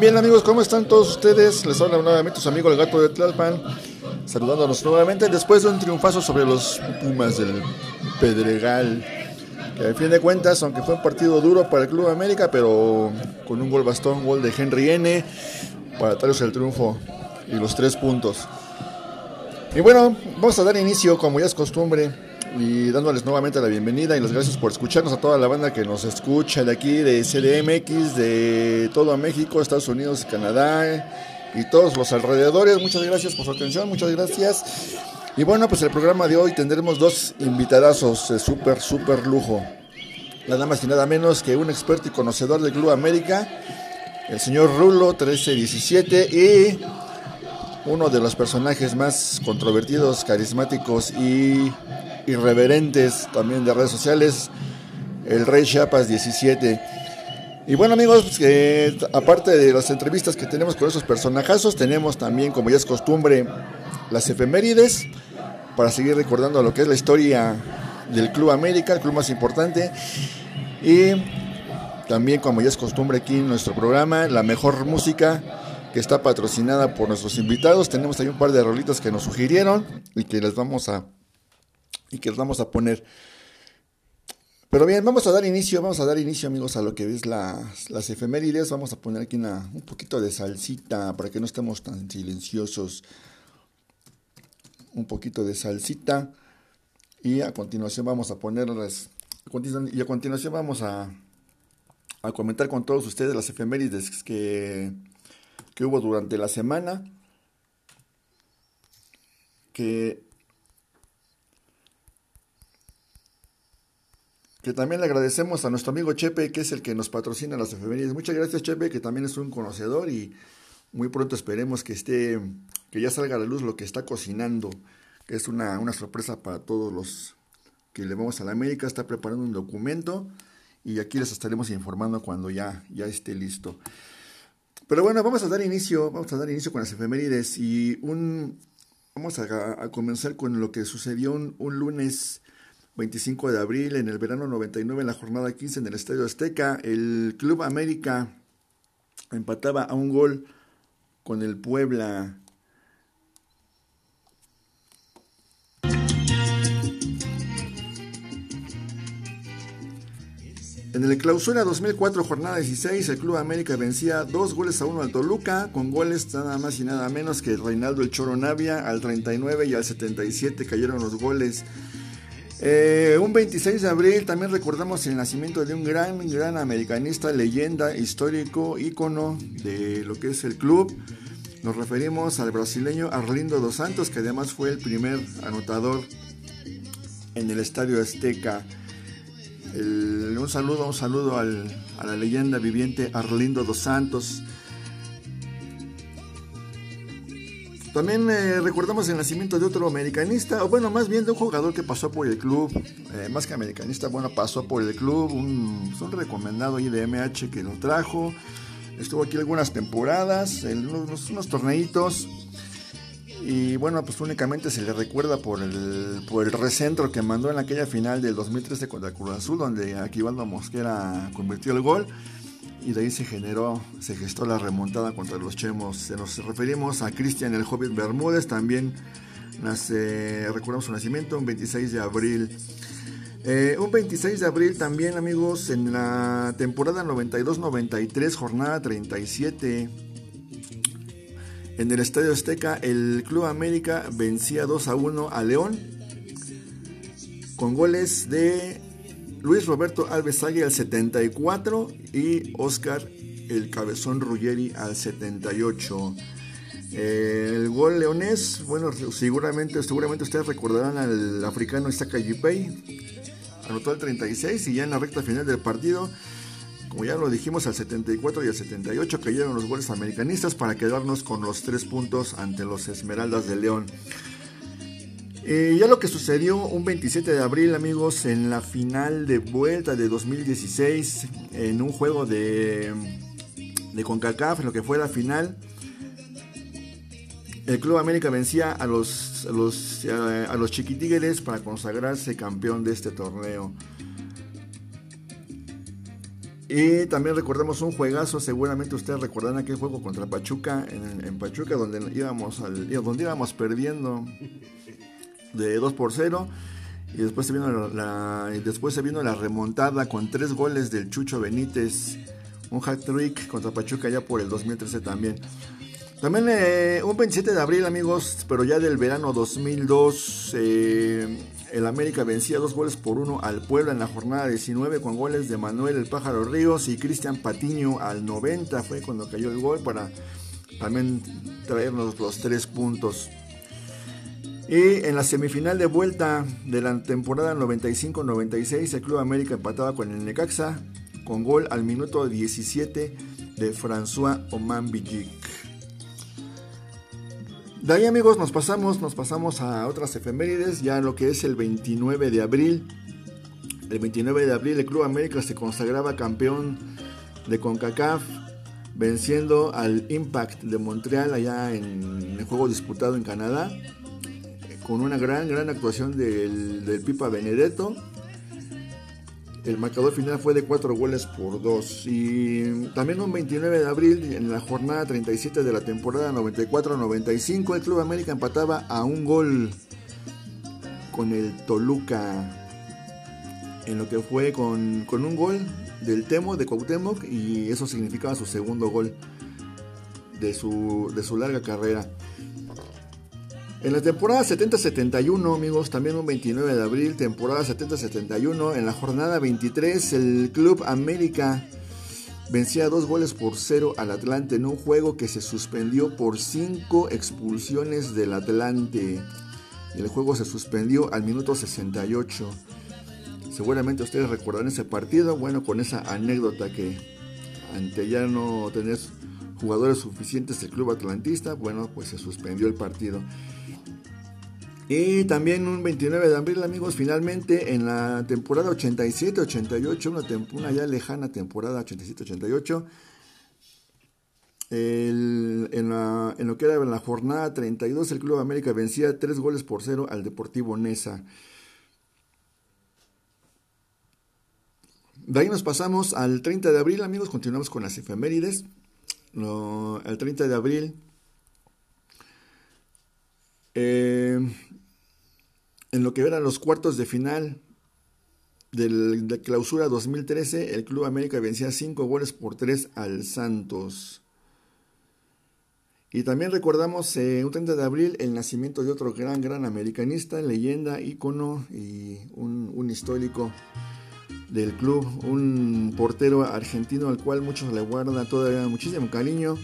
Bien, amigos, ¿cómo están todos ustedes? Les habla nuevamente su amigo el gato de Tlalpan, saludándonos nuevamente después de un triunfazo sobre los Pumas del Pedregal. Que a fin de cuentas, aunque fue un partido duro para el Club América, pero con un gol bastón, gol de Henry N, para darles el triunfo y los tres puntos. Y bueno, vamos a dar inicio, como ya es costumbre, y dándoles nuevamente la bienvenida y las gracias por escucharnos a toda la banda que nos escucha de aquí, de CDMX, de todo México, Estados Unidos, Canadá y todos los alrededores. Muchas gracias por su atención, muchas gracias. Y bueno, pues el programa de hoy tendremos dos invitadazos de súper, súper lujo. Nada más y nada menos que un experto y conocedor del Club América, el señor Rulo 1317 y uno de los personajes más controvertidos, carismáticos y irreverentes también de redes sociales, el Rey Chiapas 17. Y bueno amigos, pues, aparte de las entrevistas que tenemos con esos personajazos, tenemos también, como ya es costumbre, las efemérides, para seguir recordando lo que es la historia del Club América, el club más importante. Y también, como ya es costumbre aquí en nuestro programa, la mejor música que está patrocinada por nuestros invitados. Tenemos ahí un par de rolitas que nos sugirieron y que les vamos a y que les vamos a poner. Pero bien, vamos a dar inicio, vamos a dar inicio amigos a lo que es las, las efemérides. Vamos a poner aquí una, un poquito de salsita para que no estemos tan silenciosos. Un poquito de salsita. Y a continuación vamos a ponerlas. Y a continuación vamos a, a comentar con todos ustedes las efemérides que, que hubo durante la semana. Que que también le agradecemos a nuestro amigo Chepe, que es el que nos patrocina las efemérides. Muchas gracias, Chepe, que también es un conocedor y muy pronto esperemos que esté, que ya salga a la luz lo que está cocinando, que es una, una sorpresa para todos los que le vamos a la América. Está preparando un documento y aquí les estaremos informando cuando ya, ya esté listo. Pero bueno, vamos a dar inicio, vamos a dar inicio con las efemérides y un, vamos a, comenzar con lo que sucedió un, un lunes 25 de abril, en el verano 99, en la jornada 15 en el Estadio Azteca, el Club América empataba a un gol con el Puebla. En el clausura 2004, jornada 16, el Club América vencía dos goles a uno al Toluca, con goles nada más y nada menos que Reinaldo El Choro Navia al 39 y al 77 cayeron los goles eh, un 26 de abril también recordamos el nacimiento de un gran, gran americanista, leyenda, histórico, ícono de lo que es el club. Nos referimos al brasileño Arlindo dos Santos, que además fue el primer anotador en el Estadio Azteca. un saludo, un saludo a la leyenda viviente Arlindo dos Santos. También eh, recordamos el nacimiento de otro americanista, o bueno, más bien de un jugador que pasó por el club, eh, más que americanista, bueno, pasó por el club, un, un recomendado ahí de MH que lo trajo, estuvo aquí algunas temporadas, unos torneitos, y bueno, pues únicamente se le recuerda por el, por el recentro que mandó en aquella final del 2013 contra Cruz Azul, donde Aquivaldo Mosquera convirtió el gol y de ahí se generó, se gestó la remontada contra los Chemos. Se nos referimos a Cristian el Hobbit Bermúdez, también nace, recordamos su nacimiento, un 26 de abril. Eh, un 26 de abril también, amigos, en la temporada 92-93, jornada 37. En el Estadio Azteca, el Club América vencía 2 a 1 a León con goles de Luis Roberto Alves Agui al 74 y Oscar el Cabezón Ruggeri al 78. el gol leonés, bueno, seguramente, seguramente ustedes recordarán al africano Isaka Yipei, anotó el 36 y ya en la recta final del partido, como ya lo dijimos, al 74 y al 78 cayeron los goles americanistas para quedarnos con los tres puntos ante los Esmeraldas de León. Eh, ya lo que sucedió un 27 de abril, amigos, en la final de vuelta de 2016, en un juego de, de CONCACAF, en lo que fue la final, el Club América vencía a los, a los, Chiquitigres para consagrarse campeón de este torneo. Y también recordamos un juegazo, seguramente ustedes recordarán aquel juego contra Pachuca, en, Pachuca, donde íbamos, al, donde íbamos perdiendo de 2 por 0. Y después se, vino la, después se vino la remontada con tres goles del Chucho Benítez. Un hat trick contra Pachuca ya por el 2013 también. También eh, un 27 de abril, amigos, pero ya del verano 2002, eh, el América vencía dos goles por uno al Puebla en la jornada 19 con goles de Manuel el Pájaro Ríos y Cristian Patiño al 90. Fue cuando cayó el gol para también traernos los tres puntos. Y en la semifinal de vuelta de la temporada 95-96, el Club América empataba con el Necaxa con gol al minuto 17 de François Oman de ahí amigos nos pasamos, nos pasamos a otras efemérides, ya lo que es el 29 de abril. El 29 de abril el Club América se consagraba campeón de CONCACAF, venciendo al Impact de Montreal allá en el juego disputado en Canadá, con una gran, gran actuación del, Pipa Benedetto el marcador final fue de 4 goles por 2. Y también un 29 de abril, en la jornada 37 de la temporada 94-95, el Club América empataba a un gol con el Toluca. En lo que fue con, con un gol del Temo de Cuauhtémoc y eso significaba su segundo gol de su, de su larga carrera. En la temporada 70-71, amigos, también un 29 de abril, temporada 70-71, en la jornada 23, el Club América vencía dos goles por cero al Atlante en un juego que se suspendió por cinco expulsiones del Atlante. El juego se suspendió al minuto 68. Seguramente ustedes recordarán ese partido, bueno, con esa anécdota que ante ya no tener jugadores suficientes el club atlantista, bueno, pues se suspendió el partido. Y también un 29 de abril, amigos, finalmente en la temporada 87-88, una, ya lejana temporada 87-88, en, en, lo que era la jornada 32, el Club América vencía 3 goles por 0 al Deportivo Nesa. De ahí nos pasamos al 30 de abril, amigos, continuamos con las efemérides. el 30 de abril eh, en lo que eran los cuartos de final de clausura 2013, el Club América vencía 5 goles por 3 al Santos. Y también recordamos eh, un 30 de abril el nacimiento de otro gran, gran americanista, leyenda, ícono y un, un histórico del club, un portero argentino al cual muchos le guardan todavía muchísimo cariño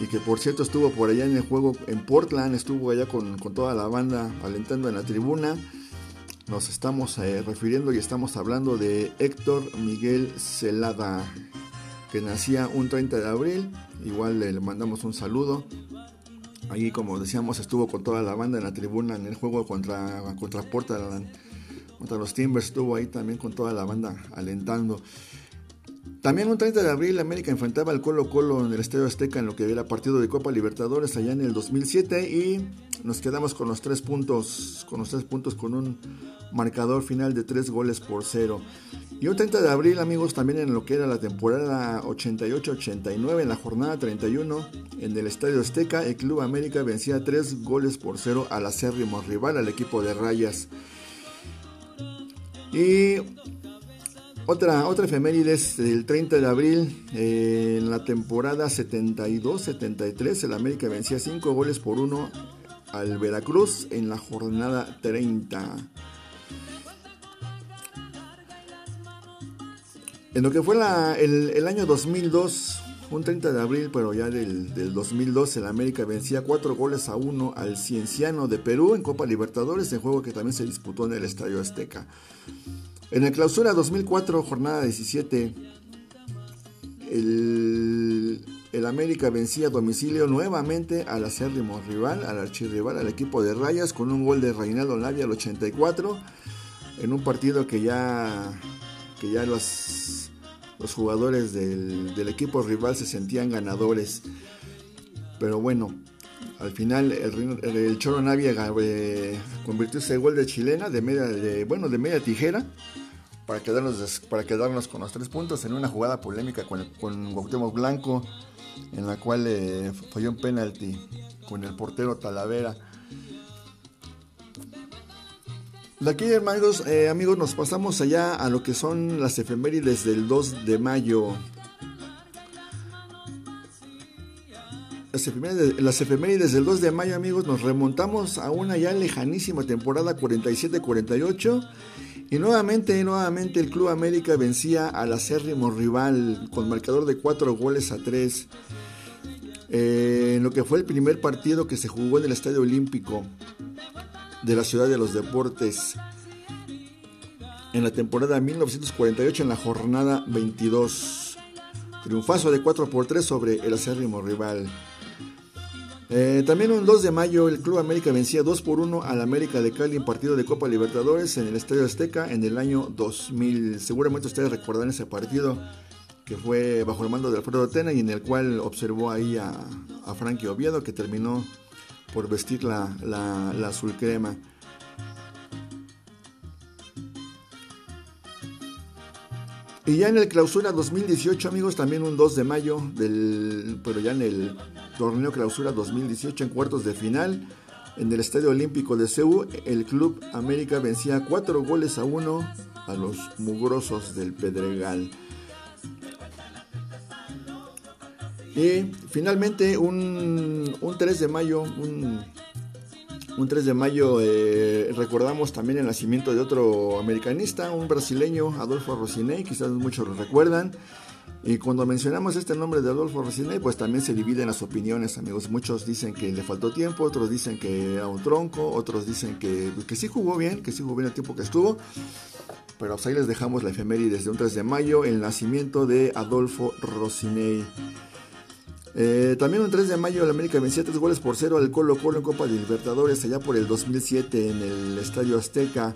y que por cierto estuvo por allá en el juego en Portland, estuvo allá con, toda la banda alentando en la tribuna. Nos estamos eh, refiriendo y estamos hablando de Héctor Miguel Celada, que nacía un 30 de abril. Igual le mandamos un saludo. Allí, como decíamos, estuvo con toda la banda en la tribuna en el juego contra, contra Portland, contra los Timbers. Estuvo ahí también con toda la banda alentando. También un 30 de abril América enfrentaba al Colo Colo en el Estadio Azteca en lo que era partido de Copa Libertadores allá en el 2007 y nos quedamos con los tres puntos, con los tres puntos con un marcador final de tres goles por cero. Y un 30 de abril amigos también en lo que era la temporada 88-89 en la jornada 31 en el Estadio Azteca el Club América vencía tres goles por cero al acérrimo rival al equipo de Rayas. Y otra, otra efemérides del 30 de abril, eh, en la temporada 72-73, el América vencía 5 goles por 1 al Veracruz en la jornada 30. En lo que fue el, año 2002, un 30 de abril, pero ya del, del 2002, el América vencía 4 goles a 1 al Cienciano de Perú en Copa Libertadores, en juego que también se disputó en el Estadio Azteca. En el clausura 2004, jornada 17, el, América vencía a domicilio nuevamente al acérrimo rival, al archirrival, al equipo de Rayas, con un gol de Reinaldo Navia al 84, en un partido que ya, que ya los, los jugadores del, equipo rival se sentían ganadores. Pero bueno, al final el, Choro Navia eh, convirtió ese gol de chilena de media, de, bueno, de media tijera para quedarnos, para quedarnos con los tres puntos en una jugada polémica con, con Cuauhtémoc Blanco, en la cual eh, falló un penalti con el portero Talavera. De aquí, hermanos, eh, amigos, nos pasamos allá a lo que son las efemérides del 2 de mayo. Las efemérides, las efemérides del 2 de mayo, amigos, nos remontamos a una ya lejanísima temporada 47-48 y nuevamente, nuevamente el Club América vencía al acérrimo rival con marcador de 4 goles a 3 eh, en lo que fue el primer partido que se jugó en el Estadio Olímpico de la Ciudad de los Deportes en la temporada 1948 en la jornada 22. Triunfazo de 4 por 3 sobre el acérrimo rival. Eh, también un 2 de mayo el Club América vencía 2 por 1 al América de Cali en partido de Copa Libertadores en el Estadio Azteca en el año 2000. Seguramente ustedes recordarán ese partido que fue bajo el mando de Alfredo Tena y en el cual observó ahí a, a Frankie Oviedo que terminó por vestir la, la, azul crema. Y ya en el clausura 2018, amigos, también un 2 de mayo, del, pero ya en el torneo clausura 2018, en cuartos de final, en el Estadio Olímpico de Seúl, el Club América vencía 4 goles a 1 a los mugrosos del Pedregal. Y finalmente un, 3 de mayo, un, 3 de mayo eh, recordamos también el nacimiento de otro americanista, un brasileño, Adolfo Rocinei, quizás muchos lo recuerdan. Y cuando mencionamos este nombre de Adolfo Rocinei, pues también se dividen las opiniones, amigos. Muchos dicen que le faltó tiempo, otros dicen que era un tronco, otros dicen que, que sí jugó bien, que sí jugó bien el tiempo que estuvo. Pero pues ahí les dejamos la efeméride de un 3 de mayo, el nacimiento de Adolfo Rocinei. Eh, también un 3 de mayo el América vencía 3 goles por 0 al Colo Colo en Copa de Libertadores allá por el 2007 en el Estadio Azteca.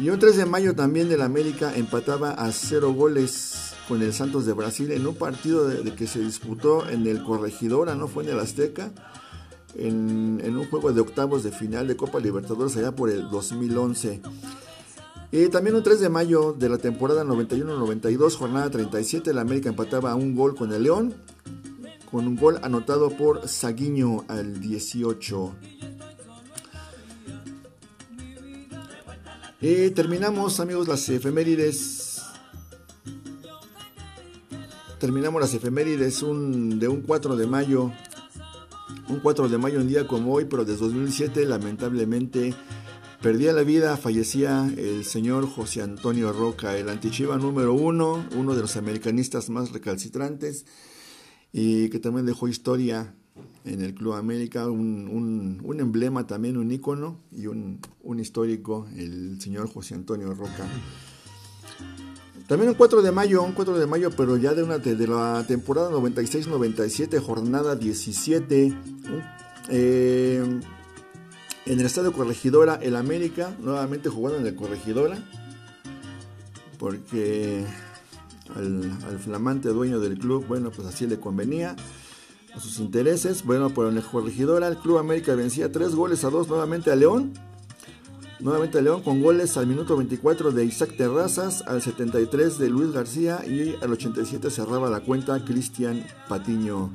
Y un 3 de mayo también el América empataba a 0 goles con el Santos de Brasil en un partido que se disputó en el Corregidora, no fue en el Azteca, en, en, un juego de octavos de final de Copa Libertadores allá por el 2011. Y también un 3 de mayo de la temporada 91-92, jornada 37, el América empataba a un gol con el León con un gol anotado por Saguiño al 18. Y terminamos, amigos, las efemérides. Terminamos las efemérides un, de un 4 de mayo. Un 4 de mayo, un día como hoy, pero desde 2007, lamentablemente, perdía la vida, fallecía el señor José Antonio Roca, el antichiva número uno, uno de los americanistas más recalcitrantes y que también dejó historia en el Club América, un, un, emblema también, un ícono y un, un, histórico, el señor José Antonio Roca. También un 4 de mayo, un 4 de mayo, pero ya de, una, de la temporada 96-97, jornada 17, eh, en el Estadio Corregidora, el América, nuevamente jugando en el Corregidora, porque al, flamante dueño del club, bueno, pues así le convenía a sus intereses. Bueno, por el corregidora, el Club América vencía 3 goles a 2 nuevamente a León. Nuevamente a León con goles al minuto 24 de Isaac Terrazas, al 73 de Luis García y al 87 cerraba la cuenta Cristian Patiño.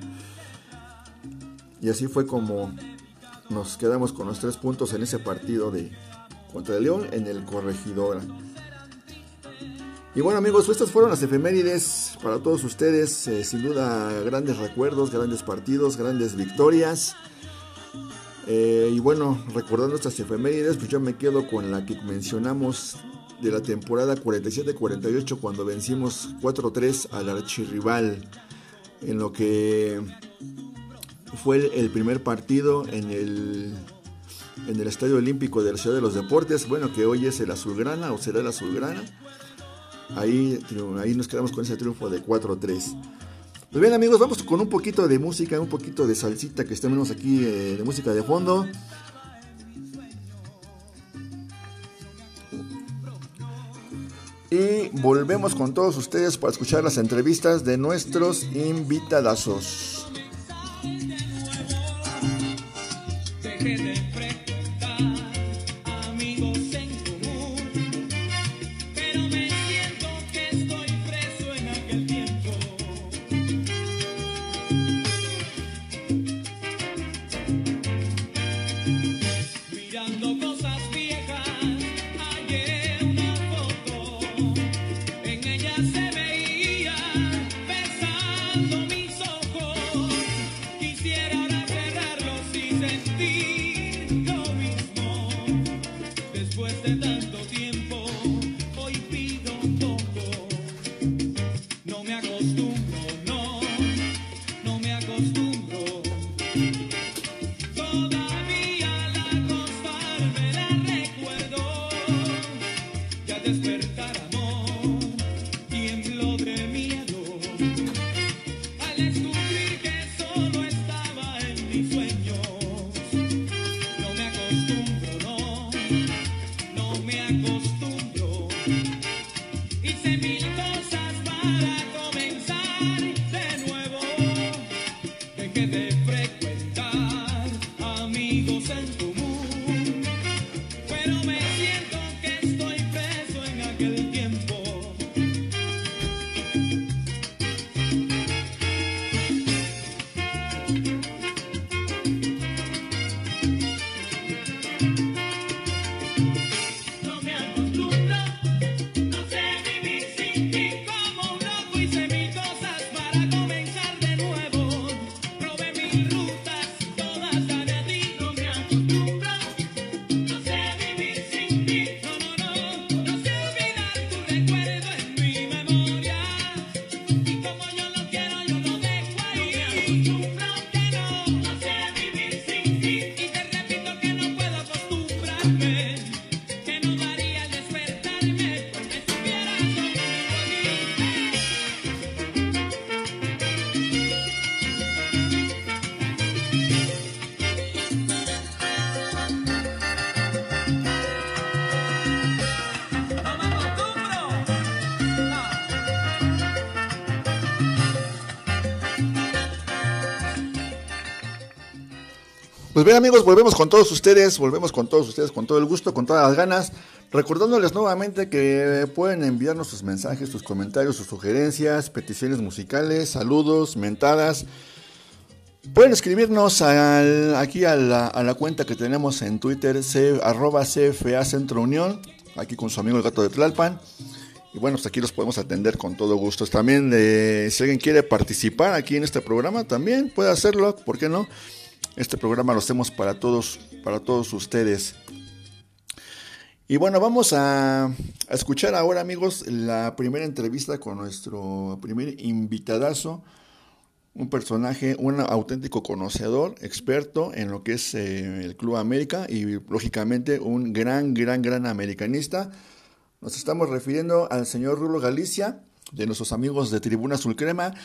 Y así fue como nos quedamos con los tres puntos en ese partido de contra León en el Corregidora. Y bueno amigos, estas fueron las efemérides para todos ustedes. Eh, sin duda grandes recuerdos, grandes partidos, grandes victorias. Eh, y bueno, recordando estas efemérides, pues yo me quedo con la que mencionamos de la temporada 47-48 cuando vencimos 4-3 al archirrival. En lo que fue el primer partido en el, en el Estadio Olímpico de la Ciudad de los Deportes. Bueno, que hoy es el Azulgrana o será el Azulgrana. Ahí, ahí nos quedamos con ese triunfo de 4-3. Pues bien amigos, vamos con un poquito de música, un poquito de salsita que estamos aquí eh, de música de fondo. Y volvemos con todos ustedes para escuchar las entrevistas de nuestros invitadazos. Pues bien amigos, volvemos con todos ustedes, volvemos con todos ustedes con todo el gusto, con todas las ganas, recordándoles nuevamente que pueden enviarnos sus mensajes, sus comentarios, sus sugerencias, peticiones musicales, saludos, mentadas. Pueden escribirnos aquí a la, cuenta que tenemos en Twitter, c, arroba CFA Centro Unión, aquí con su amigo el gato de Tlalpan. Y bueno, pues aquí los podemos atender con todo gusto. También, eh, si alguien quiere participar aquí en este programa, también puede hacerlo, ¿por qué no? Este programa lo hacemos para todos, para todos ustedes. Y bueno, vamos a, escuchar ahora, amigos, la primera entrevista con nuestro primer invitadazo, un personaje, un auténtico conocedor, experto en lo que es eh, el Club América y lógicamente un gran, gran, gran americanista. Nos estamos refiriendo al señor Rulo Galicia, de nuestros amigos de Tribuna Azul Crema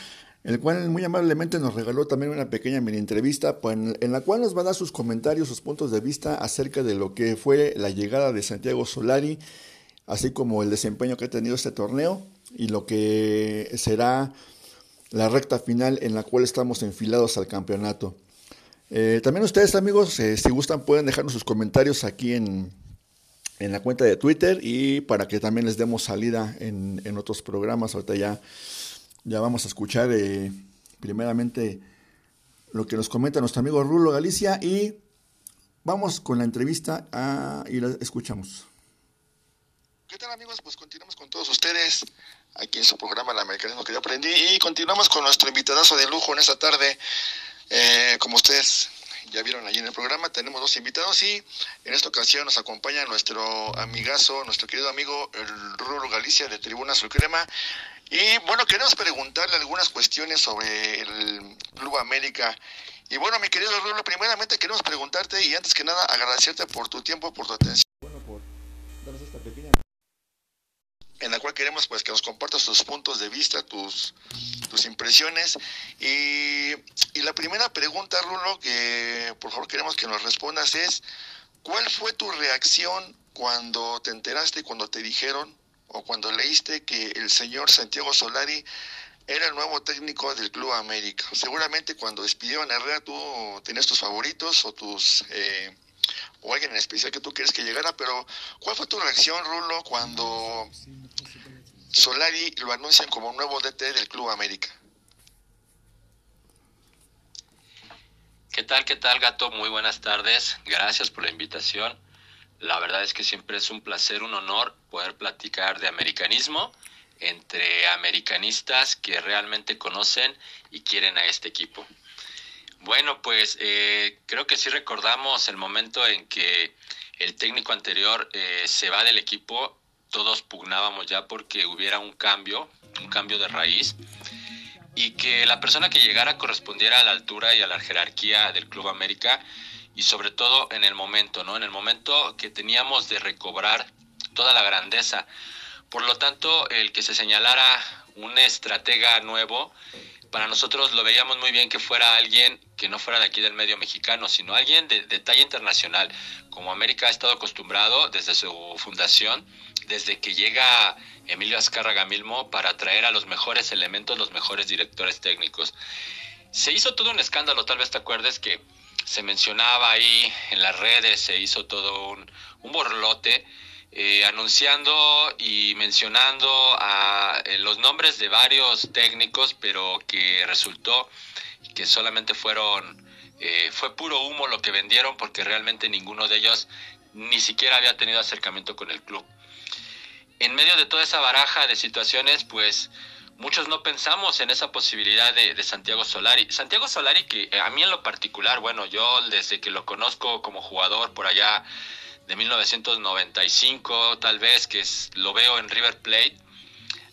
el cual muy amablemente nos regaló también una pequeña mini entrevista pues, en la cual nos va a dar sus comentarios, sus puntos de vista acerca de lo que fue la llegada de Santiago Solari, así como el desempeño que ha tenido este torneo y lo que será la recta final en la cual estamos enfilados al campeonato. Eh, también ustedes amigos, eh, si gustan pueden dejarnos sus comentarios aquí en, en, la cuenta de Twitter y para que también les demos salida en, en otros programas. Ahorita ya ya vamos a escuchar eh, primeramente lo que nos comenta nuestro amigo Rulo Galicia y vamos con la entrevista a, y la escuchamos. ¿Qué tal amigos? Pues continuamos con todos ustedes aquí en su programa La Americanismo que yo aprendí y continuamos con nuestro invitadazo de lujo en esta tarde. Eh, como ustedes ya vieron allí en el programa, tenemos dos invitados y en esta ocasión nos acompaña nuestro amigazo, nuestro querido amigo el Rulo Galicia de Tribuna Crema y bueno, queremos preguntarle algunas cuestiones sobre el Club América. Y bueno, mi querido Rulo, primeramente queremos preguntarte y antes que nada agradecerte por tu tiempo, por tu atención. Bueno, por darnos esta pequeña... En la cual queremos pues que nos compartas tus puntos de vista, tus, tus impresiones. Y, y la primera pregunta, Rulo, que por favor queremos que nos respondas es, ¿cuál fue tu reacción cuando te enteraste, cuando te dijeron o cuando leíste que el señor Santiago Solari era el nuevo técnico del Club América. Seguramente cuando despidieron a Herrera tú tenías tus favoritos o tus eh, o alguien en especial que tú quieres que llegara, pero ¿cuál fue tu reacción, Rulo, cuando Solari lo anuncian como nuevo DT del Club América? ¿Qué tal, qué tal, gato? Muy buenas tardes. Gracias por la invitación. La verdad es que siempre es un placer, un honor poder platicar de americanismo entre americanistas que realmente conocen y quieren a este equipo. Bueno, pues eh, creo que sí recordamos el momento en que el técnico anterior eh, se va del equipo, todos pugnábamos ya porque hubiera un cambio, un cambio de raíz, y que la persona que llegara correspondiera a la altura y a la jerarquía del Club América y sobre todo en el momento, ¿no? En el momento que teníamos de recobrar toda la grandeza. Por lo tanto, el que se señalara un estratega nuevo, para nosotros lo veíamos muy bien que fuera alguien que no fuera de aquí del medio mexicano, sino alguien de, talla internacional, como América ha estado acostumbrado desde su fundación, desde que llega Emilio Azcárraga Milmo para traer a los mejores elementos, los mejores directores técnicos. Se hizo todo un escándalo, tal vez te acuerdes que se mencionaba ahí en las redes, se hizo todo un, un borlote eh, anunciando y mencionando a eh, los nombres de varios técnicos, pero que resultó que solamente fueron, eh, fue puro humo lo que vendieron porque realmente ninguno de ellos ni siquiera había tenido acercamiento con el club. En medio de toda esa baraja de situaciones, pues muchos no pensamos en esa posibilidad de, de, Santiago Solari. Santiago Solari, que a mí en lo particular, bueno, yo desde que lo conozco como jugador por allá de 1995, tal vez, que es, lo veo en River Plate.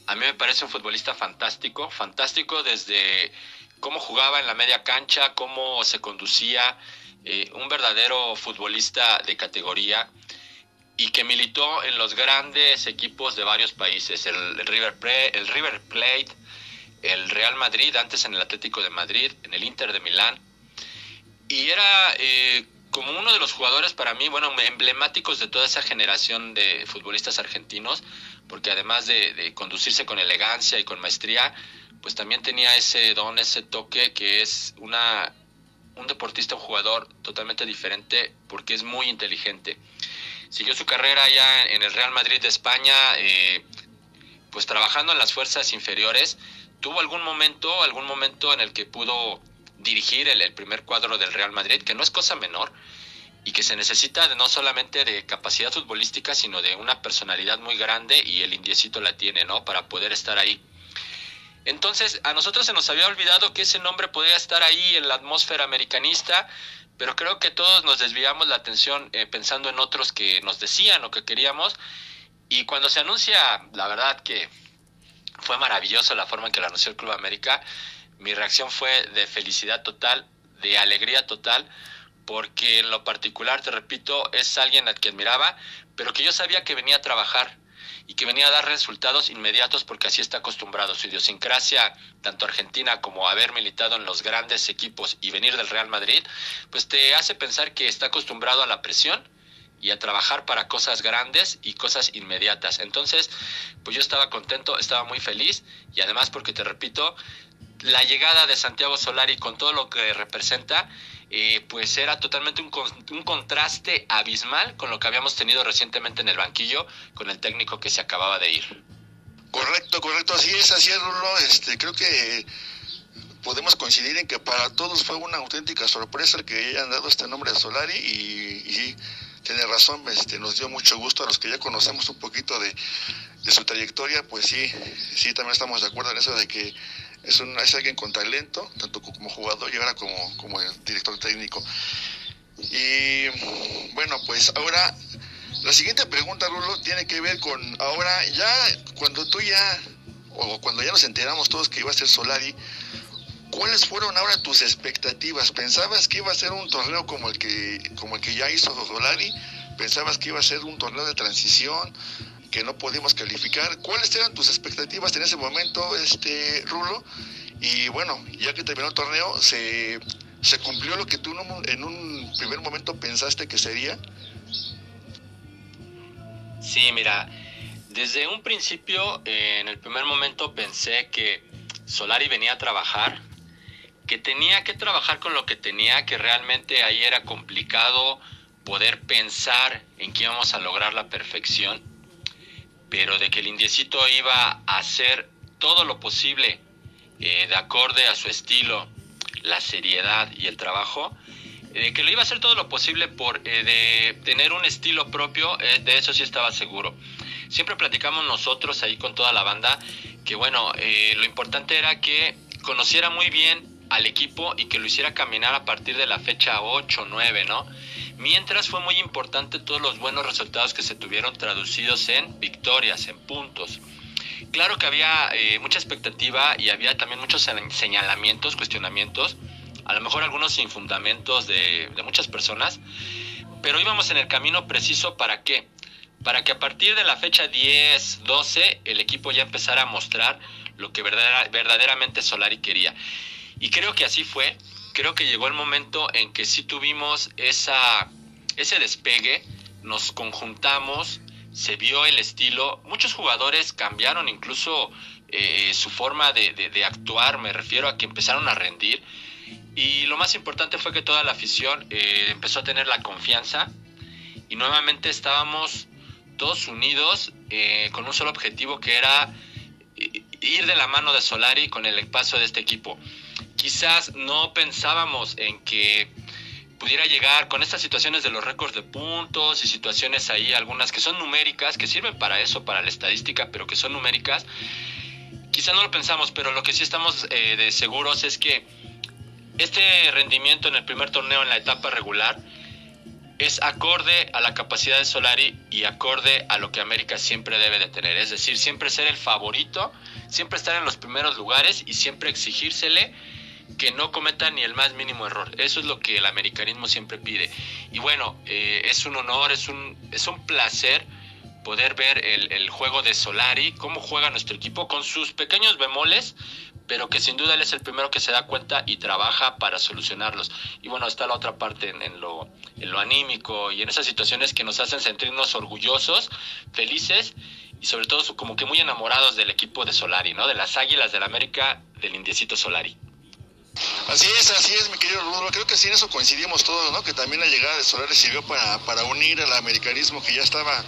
A mí me parece un futbolista fantástico, fantástico desde cómo jugaba en la media cancha, cómo se conducía, eh, un verdadero futbolista de categoría y que militó en los grandes equipos de varios países, el, River, Plate, el River Plate, el Real Madrid, antes en el Atlético de Madrid, en el Inter de Milán. Y era eh, como uno de los jugadores para mí, bueno, emblemáticos de toda esa generación de futbolistas argentinos, porque además de, de, conducirse con elegancia y con maestría, pues también tenía ese don, ese toque que es una, un deportista, un jugador totalmente diferente, porque es muy inteligente. Siguió su carrera ya en el Real Madrid de España, eh, pues trabajando en las fuerzas inferiores. Tuvo algún momento, algún momento en el que pudo dirigir el, primer cuadro del Real Madrid, que no es cosa menor y que se necesita no solamente de capacidad futbolística, sino de una personalidad muy grande y el indiecito la tiene, ¿no? Para poder estar ahí. Entonces, a nosotros se nos había olvidado que ese nombre podía estar ahí en la atmósfera americanista, pero creo que todos nos desviamos la atención eh, pensando en otros que nos decían o que queríamos. Y cuando se anuncia, la verdad que fue maravilloso la forma en que lo anunció el Club América mi reacción fue de felicidad total, de alegría total, porque en lo particular, te repito, es alguien al que admiraba, pero que yo sabía que venía a trabajar y que venía a dar resultados inmediatos porque así está acostumbrado. Su idiosincrasia, tanto argentina como haber militado en los grandes equipos y venir del Real Madrid, pues te hace pensar que está acostumbrado a la presión y a trabajar para cosas grandes y cosas inmediatas. Entonces, pues yo estaba contento, estaba muy feliz y además porque te repito, la llegada de Santiago Solari con todo lo que representa, eh, pues era totalmente un, un, contraste abismal con lo que habíamos tenido recientemente en el banquillo con el técnico que se acababa de ir. Correcto, correcto, así es, así es, Rulo. Este, creo que podemos coincidir en que para todos fue una auténtica sorpresa que hayan dado este nombre de Solari y, y tiene razón, este, nos dio mucho gusto a los que ya conocemos un poquito de, de su trayectoria, pues sí, sí, también estamos de acuerdo en eso de que es, un, es alguien con talento, tanto como jugador y ahora como, como director técnico. Y bueno, pues ahora la siguiente pregunta, Rulo, tiene que ver con ahora ya cuando tú ya, o cuando ya nos enteramos todos que iba a ser Solari, ¿cuáles fueron ahora tus expectativas? ¿Pensabas que iba a ser un torneo como el que, como el que ya hizo Solari? ¿Pensabas que iba a ser un torneo de transición? Que no podíamos calificar. ¿Cuáles eran tus expectativas en ese momento, este Rulo? Y bueno, ya que terminó el torneo, ¿se, se cumplió lo que tú en un primer momento pensaste que sería? Sí, mira, desde un principio, eh, en el primer momento pensé que Solari venía a trabajar, que tenía que trabajar con lo que tenía, que realmente ahí era complicado poder pensar en que íbamos a lograr la perfección pero de que el indiecito iba a hacer todo lo posible eh, de acorde a su estilo, la seriedad y el trabajo, de que lo iba a hacer todo lo posible por eh, de tener un estilo propio, eh, de eso sí estaba seguro. Siempre platicamos nosotros ahí con toda la banda que bueno, lo importante era que conociera muy bien al equipo y que lo hiciera caminar a partir de la fecha 8, 9, ¿no? Mientras fue muy importante todos los buenos resultados que se tuvieron traducidos en victorias, en puntos. Claro que había eh, mucha expectativa y había también muchos señalamientos, cuestionamientos, a lo mejor algunos sin fundamentos de, de muchas personas, pero íbamos en el camino preciso para qué? para que a partir de la fecha 10, 12 el equipo ya empezara a mostrar lo que verdaderamente Solari quería. Y creo que así fue, creo que llegó el momento en que sí tuvimos esa, ese despegue, nos conjuntamos, se vio el estilo, muchos jugadores cambiaron incluso eh, su forma de, actuar, me refiero a que empezaron a rendir. Y lo más importante fue que toda la afición eh, empezó a tener la confianza y nuevamente estábamos todos unidos eh, con un solo objetivo que era ir de la mano de Solari con el paso de este equipo. Quizás no pensábamos en que pudiera llegar con estas situaciones de los récords de puntos y situaciones ahí, algunas que son numéricas, que sirven para eso, para la estadística, pero que son numéricas. Quizás no lo pensamos, pero lo que sí estamos eh, de seguros es que este rendimiento en el primer torneo en la etapa regular es acorde a la capacidad de Solari y acorde a lo que América siempre debe de tener. Es decir, siempre ser el favorito, siempre estar en los primeros lugares y siempre exigírsele que no cometa ni el más mínimo error. Eso es lo que el americanismo siempre pide. Y bueno, eh, es un honor, es un, es un placer poder ver el, el, juego de Solari, cómo juega nuestro equipo con sus pequeños bemoles, pero que sin duda él es el primero que se da cuenta y trabaja para solucionarlos. Y bueno, está la otra parte en, lo, en lo anímico y en esas situaciones que nos hacen sentirnos orgullosos, felices y sobre todo como que muy enamorados del equipo de Solari, ¿no? De las Águilas del América, del Indiecito Solari. Así es, así es, mi querido Rudo. Creo que sí en eso coincidimos todos, ¿no? Que también la llegada de Solari sirvió para, para unir el americanismo que ya estaba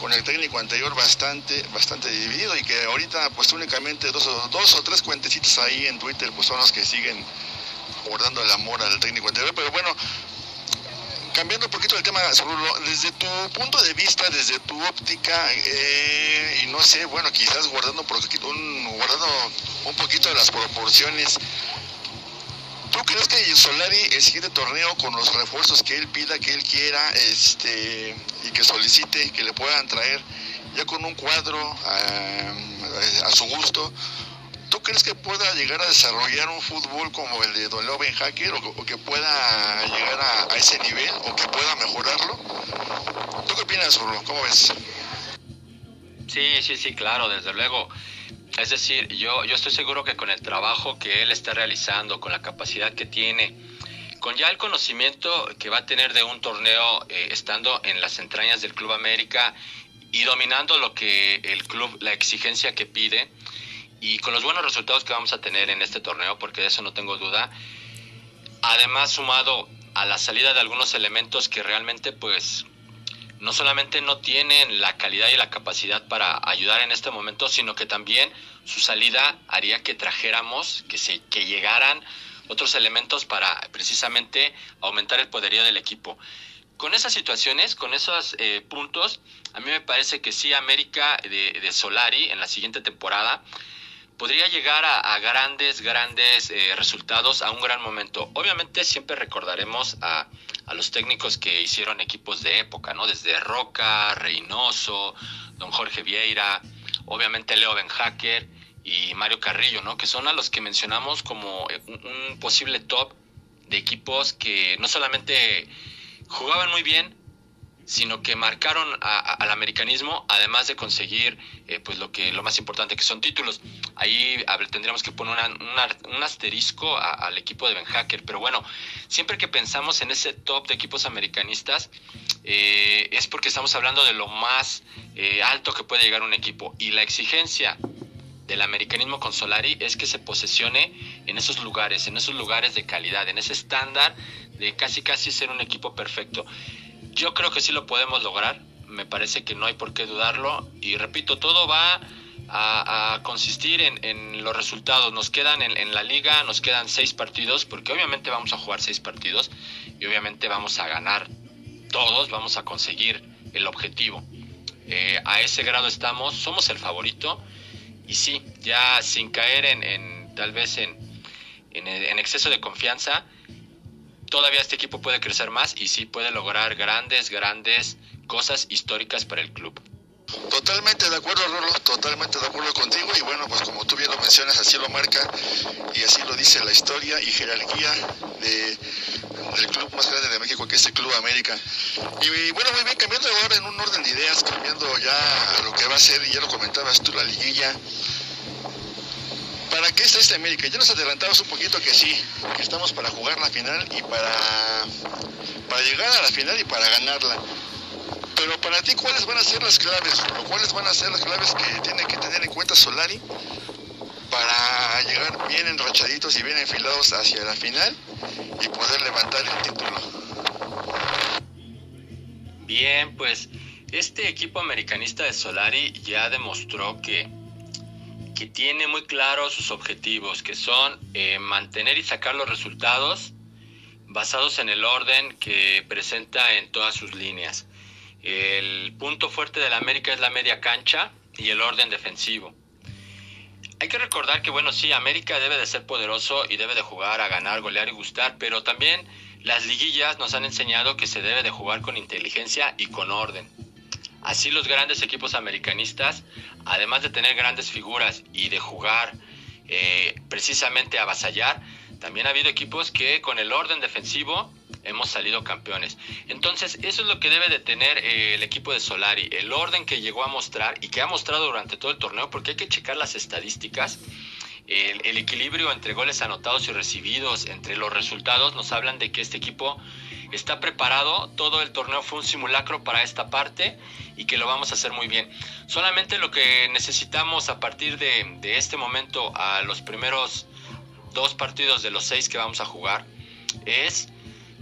con el técnico anterior bastante, bastante dividido y que ahorita pues únicamente dos o, dos o tres cuentecitos ahí en Twitter pues son los que siguen guardando el amor al técnico anterior. Pero bueno, cambiando un poquito el tema, desde tu punto de vista, desde tu óptica, eh, y no sé, bueno, quizás guardando un guardando un poquito las proporciones, ¿Tú crees que Solari el siguiente torneo con los refuerzos que él pida, que él quiera, este, y que solicite, que le puedan traer ya con un cuadro a, su gusto, ¿tú crees que pueda llegar a desarrollar un fútbol como el de Don Loven Hacker o, que pueda llegar a, ese nivel o que pueda mejorarlo? ¿Tú qué opinas, Rulo? ¿Cómo ves? Sí, sí, sí, claro, desde luego. Es decir, yo, yo estoy seguro que con el trabajo que él está realizando, con la capacidad que tiene, con ya el conocimiento que va a tener de un torneo eh, estando en las entrañas del Club América y dominando lo que el club, la exigencia que pide, y con los buenos resultados que vamos a tener en este torneo, porque de eso no tengo duda, además sumado a la salida de algunos elementos que realmente pues no solamente no tienen la calidad y la capacidad para ayudar en este momento, sino que también su salida haría que trajéramos, que, se, que llegaran otros elementos para precisamente aumentar el poderío del equipo. Con esas situaciones, con esos eh, puntos, a mí me parece que sí, América de, Solari en la siguiente temporada podría llegar a, grandes, grandes eh, resultados a un gran momento. Obviamente siempre recordaremos a, a los técnicos que hicieron equipos de época, ¿no? Desde Roca, Reynoso, don Jorge Vieira, obviamente Leo Benhacker y Mario Carrillo, ¿no? Que son a los que mencionamos como un posible top de equipos que no solamente jugaban muy bien, sino que marcaron al americanismo, además de conseguir eh, pues lo que lo más importante que son títulos. Ahí tendríamos que poner un asterisco al equipo de Ben Hacker, pero bueno, siempre que pensamos en ese top de equipos americanistas, eh, es porque estamos hablando de lo más eh, alto que puede llegar un equipo y la exigencia del americanismo con Solari es que se posesione en esos lugares, en esos lugares de calidad, en ese estándar de casi casi ser un equipo perfecto. Yo creo que sí lo podemos lograr, me parece que no hay por qué dudarlo y repito, todo va a, consistir en, los resultados. Nos quedan en, la liga, nos quedan seis partidos, porque obviamente vamos a jugar seis partidos y obviamente vamos a ganar todos, vamos a conseguir el objetivo. Eh, a ese grado estamos, somos el favorito y sí, ya sin caer en, tal vez en, en exceso de confianza, todavía este equipo puede crecer más y sí puede lograr grandes, grandes cosas históricas para el club. Totalmente de acuerdo, Rolo, totalmente de acuerdo contigo y bueno, pues como tú bien lo mencionas, así lo marca y así lo dice la historia y jerarquía de, del club más grande de México que es el Club América. Y, bueno, muy bien, cambiando ahora en un orden de ideas, cambiando ya a lo que va a ser, y ya lo comentabas tú, la liguilla. ¿Para qué está este América? Ya nos adelantamos un poquito que sí, que estamos para jugar la final y para, para llegar a la final y para ganarla pero para ti, ¿cuáles van a ser las claves? ¿O cuáles van a ser las claves que tiene que tener en cuenta Solari para llegar bien enrachaditos y bien enfilados hacia la final y poder levantar el título? Bien, pues este equipo americanista de Solari ya demostró que, que tiene muy claros sus objetivos, que son eh, mantener y sacar los resultados basados en el orden que presenta en todas sus líneas. El punto fuerte de la América es la media cancha y el orden defensivo. Hay que recordar que, bueno, sí, América debe de ser poderoso y debe de jugar a ganar, golear y gustar, pero también las liguillas nos han enseñado que se debe de jugar con inteligencia y con orden. Así los grandes equipos americanistas, además de tener grandes figuras y de jugar eh, precisamente a avasallar, también ha habido equipos que con el orden defensivo hemos salido campeones. Entonces, eso es lo que debe de tener eh, el equipo de Solari, el orden que llegó a mostrar y que ha mostrado durante todo el torneo, porque hay que checar las estadísticas. El, el, equilibrio entre goles anotados y recibidos, entre los resultados, nos hablan de que este equipo está preparado. Todo el torneo fue un simulacro para esta parte y que lo vamos a hacer muy bien. Solamente lo que necesitamos a partir de, de este momento, a los primeros dos partidos de los seis que vamos a jugar, es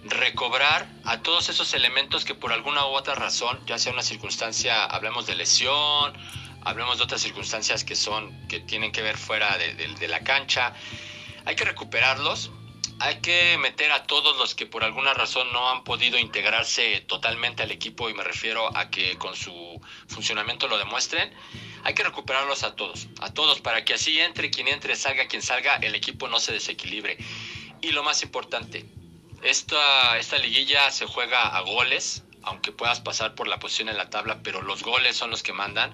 recobrar a todos esos elementos que por alguna u otra razón, ya sea una circunstancia, hablemos de lesión, hablemos de otras circunstancias que son, que tienen que ver fuera de, la cancha, hay que recuperarlos, hay que meter a todos los que por alguna razón no han podido integrarse totalmente al equipo y me refiero a que con su funcionamiento lo demuestren. Hay que recuperarlos a todos, a todos, para que así entre quien entre, salga quien salga, el equipo no se desequilibre. Y lo más importante, esta, esta liguilla se juega a goles, aunque puedas pasar por la posición en la tabla, pero los goles son los que mandan.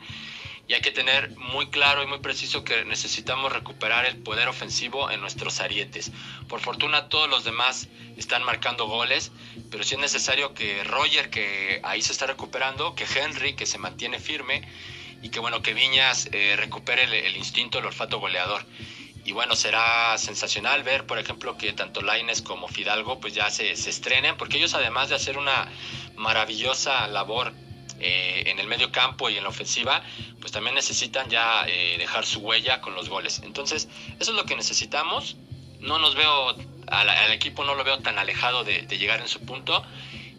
Y hay que tener muy claro y muy preciso que necesitamos recuperar el poder ofensivo en nuestros arietes. Por fortuna todos los demás están marcando goles, pero sí es necesario que Roger, que ahí se está recuperando, que Henry, que se mantiene firme, y que bueno, que Viñas eh, recupere el, instinto, el olfato goleador y bueno, será sensacional ver, por ejemplo, que tanto Laines como Fidalgo pues ya se, se estrenen, porque ellos además de hacer una maravillosa labor eh, en el medio campo y en la ofensiva, pues también necesitan ya eh, dejar su huella con los goles. Entonces, eso es lo que necesitamos. No nos veo, al, equipo no lo veo tan alejado de, llegar en su punto.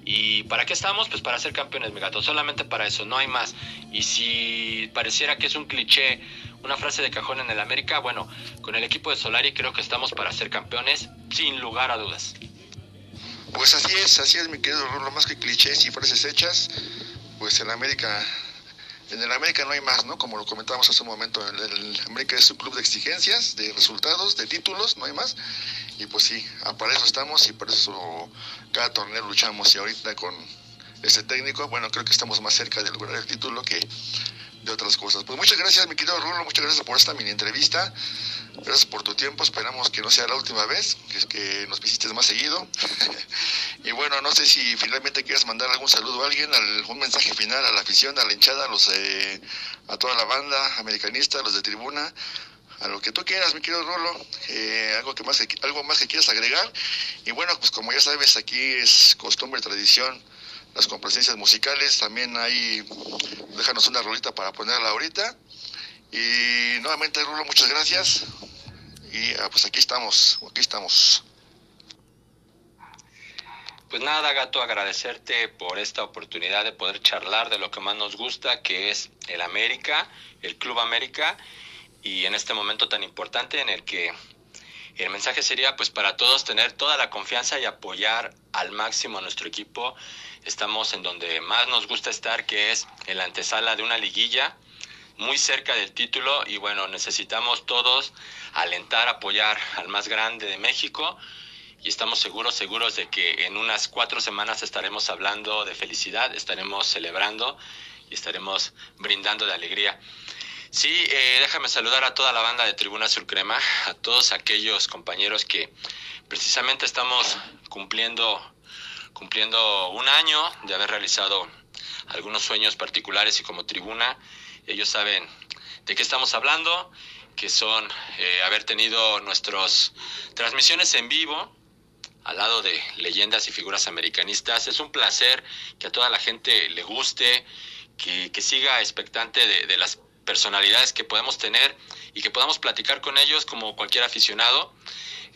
¿Y para qué estamos? Pues para ser campeones, mi gato. Solamente para eso, no hay más. Y si pareciera que es un cliché una frase de cajón en el América, bueno, con el equipo de Solari creo que estamos para ser campeones, sin lugar a dudas. Pues así es, así es, mi querido Rulo, más que clichés y frases hechas, pues el América, en el América no hay más, ¿no? Como lo comentábamos hace un momento, el, el América es un club de exigencias, de resultados, de títulos, no hay más. Y pues sí, para eso estamos y por eso cada torneo luchamos y ahorita con este técnico, bueno, creo que estamos más cerca de lograr el título que de otras cosas. Pues muchas gracias, mi querido Rulo, muchas gracias por esta mini entrevista. Gracias por tu tiempo, esperamos que no sea la última vez, que, que nos visites más seguido. y bueno, no sé si finalmente quieres mandar algún saludo a alguien, algún mensaje final a la afición, a la hinchada, a, los, eh, a toda la banda americanista, a los de tribuna, a lo que tú quieras, mi querido Rulo, eh, algo, que más, algo más que quieras agregar. Y bueno, pues como ya sabes, aquí es costumbre, tradición las complacencias musicales. También ahí déjanos una rolita para ponerla ahorita. Y nuevamente, Rulo, muchas gracias. Y ah, pues aquí estamos, aquí estamos. Pues nada, gato, agradecerte por esta oportunidad de poder charlar de lo que más nos gusta, que es el América, el Club América, y en este momento tan importante en el que el mensaje sería pues para todos tener toda la confianza y apoyar al máximo a nuestro equipo Estamos en donde más nos gusta estar, que es en la antesala de una liguilla, muy cerca del título y bueno, necesitamos todos alentar, apoyar al más grande de México y estamos seguros, seguros de que en unas cuatro semanas estaremos hablando de felicidad, estaremos celebrando y estaremos brindando de alegría. Sí, eh, déjame saludar a toda la banda de Tribuna Sur a todos aquellos compañeros que precisamente estamos cumpliendo, cumpliendo un año de haber realizado algunos sueños particulares y como tribuna, ellos saben de qué estamos hablando, que son eh, haber tenido nuestras transmisiones en vivo al lado de leyendas y figuras americanistas. Es un placer que a toda la gente le guste, que, siga expectante de, de las personalidades que podemos tener y que podamos platicar con ellos como cualquier aficionado.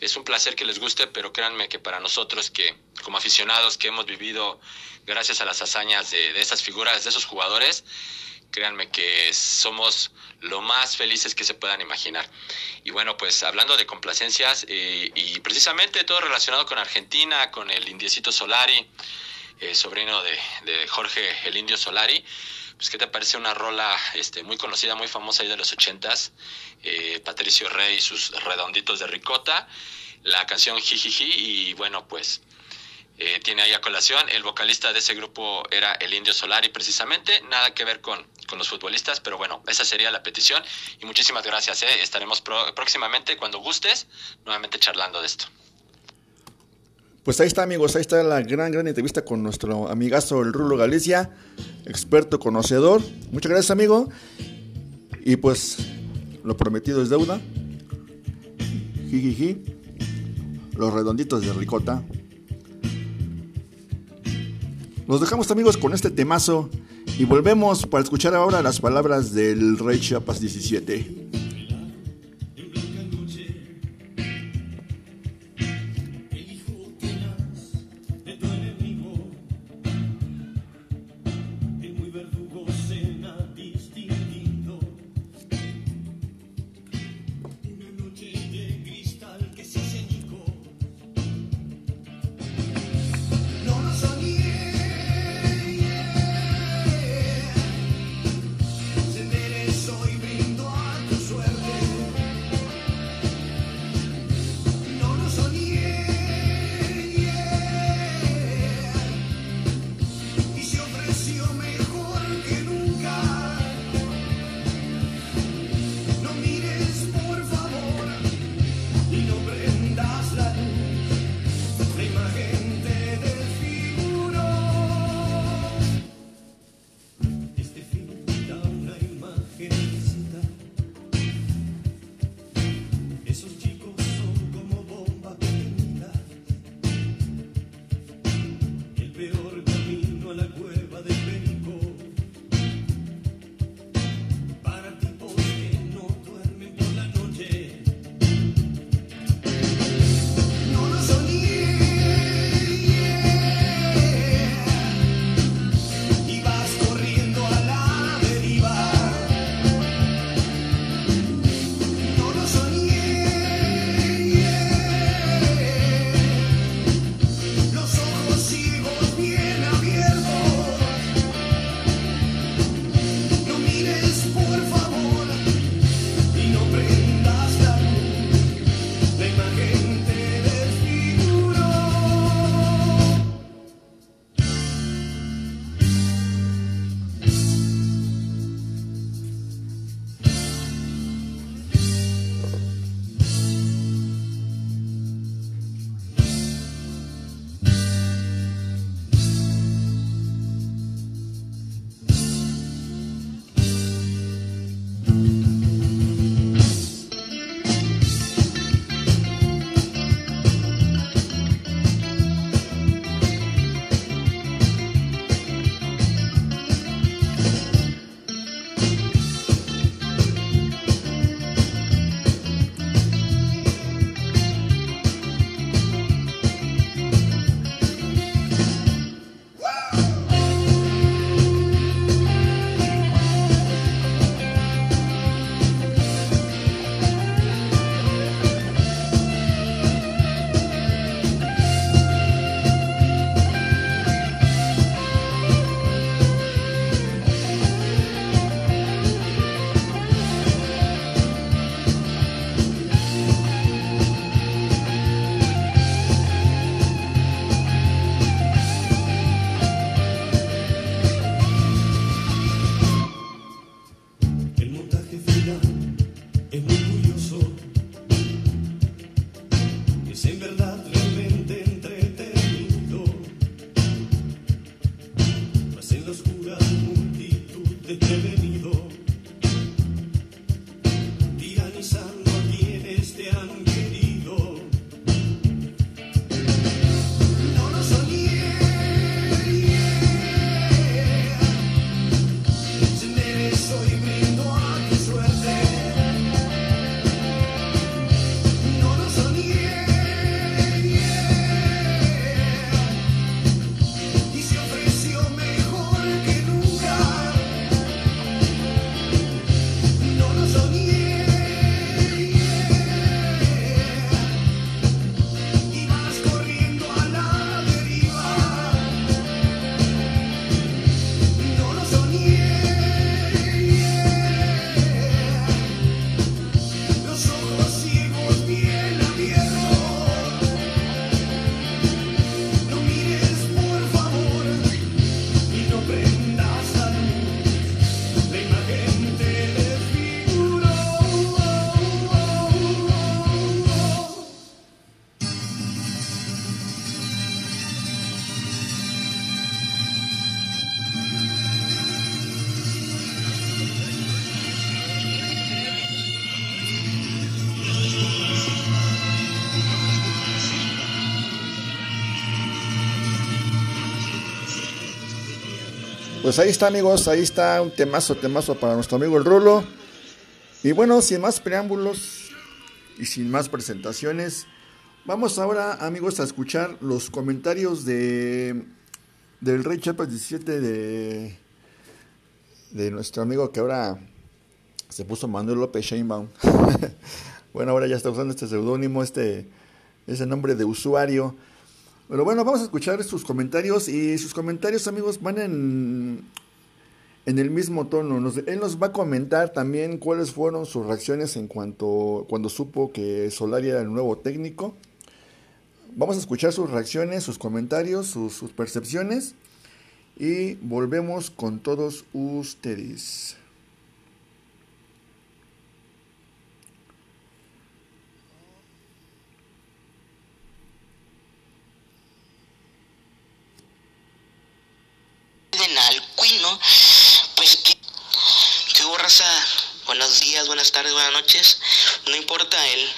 Es un placer que les guste, pero créanme que para nosotros que como aficionados que hemos vivido gracias a las hazañas de, esas figuras, de esos jugadores, créanme que somos lo más felices que se puedan imaginar. Y bueno, pues hablando de complacencias eh, y precisamente todo relacionado con Argentina, con el Indiecito Solari, eh, sobrino de, de Jorge el Indio Solari, pues, ¿qué te parece una rola este, muy conocida, muy famosa ahí de los ochentas? Eh, Patricio Rey y sus redonditos de ricota, la canción Jijiji, y bueno, pues eh, tiene ahí a colación. El vocalista de ese grupo era el Indio Solari, precisamente, nada que ver con, con los futbolistas, pero bueno, esa sería la petición. Y muchísimas gracias, ¿eh? estaremos próximamente, cuando gustes, nuevamente charlando de esto. Pues ahí está, amigos, ahí está la gran, gran entrevista con nuestro amigazo el Rulo Galicia, experto conocedor. Muchas gracias, amigo. Y pues lo prometido es deuda. Jijiji. Los redonditos de ricota. Nos dejamos, amigos, con este temazo y volvemos para escuchar ahora las palabras del Rey Chiapas 17. Pues ahí está amigos, ahí está un temazo, temazo para nuestro amigo el Rulo. Y bueno, sin más preámbulos y sin más presentaciones, vamos ahora amigos a escuchar los comentarios de del Rey Chiapas 17 de, de nuestro amigo que ahora se puso Manuel López Sheinbaum. bueno, ahora ya está usando este seudónimo, este ese nombre de usuario. Pero bueno, vamos a escuchar sus comentarios y sus comentarios, amigos, van en, en el mismo tono. él nos va a comentar también cuáles fueron sus reacciones en cuanto cuando supo que Solari era el nuevo técnico. Vamos a escuchar sus reacciones, sus comentarios, sus, sus percepciones y volvemos con todos ustedes. Buenos días, buenas tardes, buenas noches. No importa el,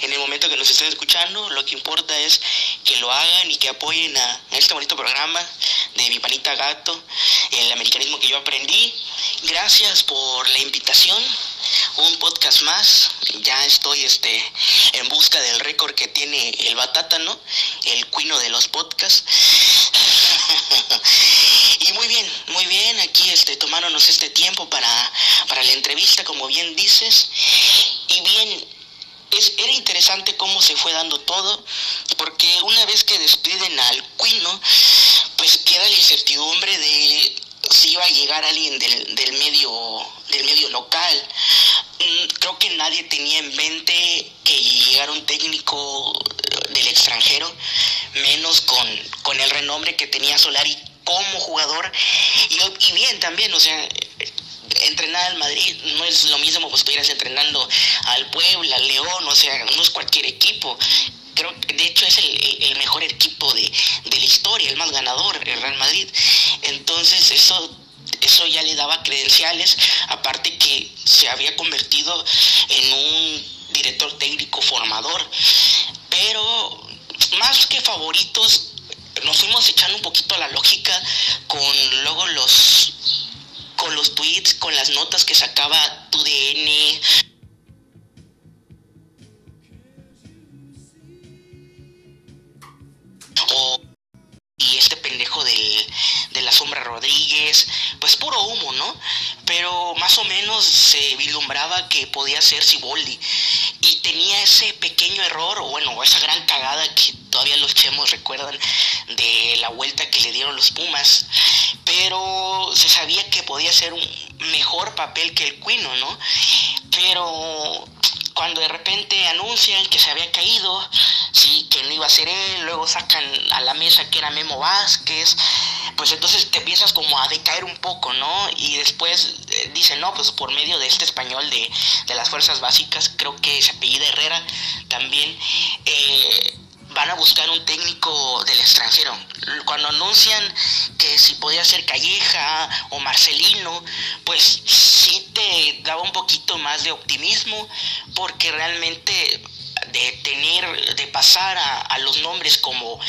en el momento que nos estén escuchando, lo que importa es que lo hagan y que apoyen a, este bonito programa de mi panita gato, el americanismo que yo aprendí. Gracias por la invitación. Un podcast más. Ya estoy este, en busca del récord que tiene el Batata, ¿no? El cuino de los podcasts. y muy bien, muy bien, aquí este, este tiempo para, para la entrevista, como bien dices. Y bien, es, era interesante cómo se fue dando todo, porque una vez que despiden al Cuino, pues queda la incertidumbre de si iba a llegar alguien del, del medio del medio local. Mm, creo que nadie tenía en mente que llegara un técnico del extranjero, menos con, con el renombre que tenía Solari como jugador y, bien también, o sea, entrenar al Madrid no es lo mismo que estuvieras entrenando al Puebla, al León, o sea, no es cualquier equipo. Creo que de hecho es el, mejor equipo de, de, la historia, el más ganador, el Real Madrid. Entonces eso, eso ya le daba credenciales, aparte que se había convertido en un director técnico formador. Pero más que favoritos, nos fuimos echando un poquito a la lógica con luego los con los tweets, con las notas que sacaba tu Y este pendejo del, de la sombra Rodríguez, pues puro humo, ¿no? Pero más o menos se vislumbraba que podía ser Siboldi. Y tenía ese pequeño error, o bueno, esa gran cagada que todavía los chemos recuerdan de la vuelta que le dieron los Pumas. Pero se sabía que podía ser un mejor papel que el Cuino, ¿no? Pero cuando de repente anuncian que se había caído, sí, que no iba a ser él, luego sacan a la mesa que era Memo Vázquez, pues entonces te empiezas como a decaer un poco, ¿no? Y después eh, dicen, no, pues por medio de este español de, de las fuerzas básicas, creo que se apellida Herrera también, eh, van a buscar un técnico del extranjero. Cuando anuncian que si podía ser Calleja o Marcelino, pues sí te daba un poquito más de optimismo, porque realmente de tener, de pasar a, los nombres como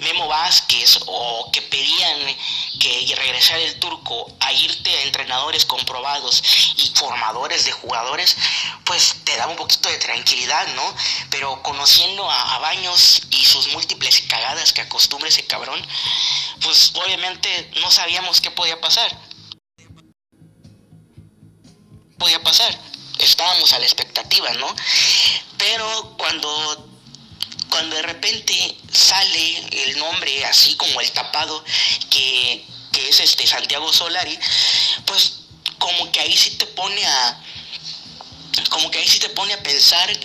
Memo Vázquez o que pedían que regresara el turco a irte a entrenadores comprobados y formadores de jugadores, pues te da un poquito de tranquilidad, ¿no? Pero conociendo a, a Baños y sus múltiples cagadas que acostumbra ese cabrón, pues obviamente no sabíamos qué podía pasar. Podía pasar estábamos a la expectativa, ¿no? Pero cuando cuando de repente sale el nombre así como el tapado que, que es este Santiago Solari, pues como que ahí sí te pone a como que ahí sí te pone a pensar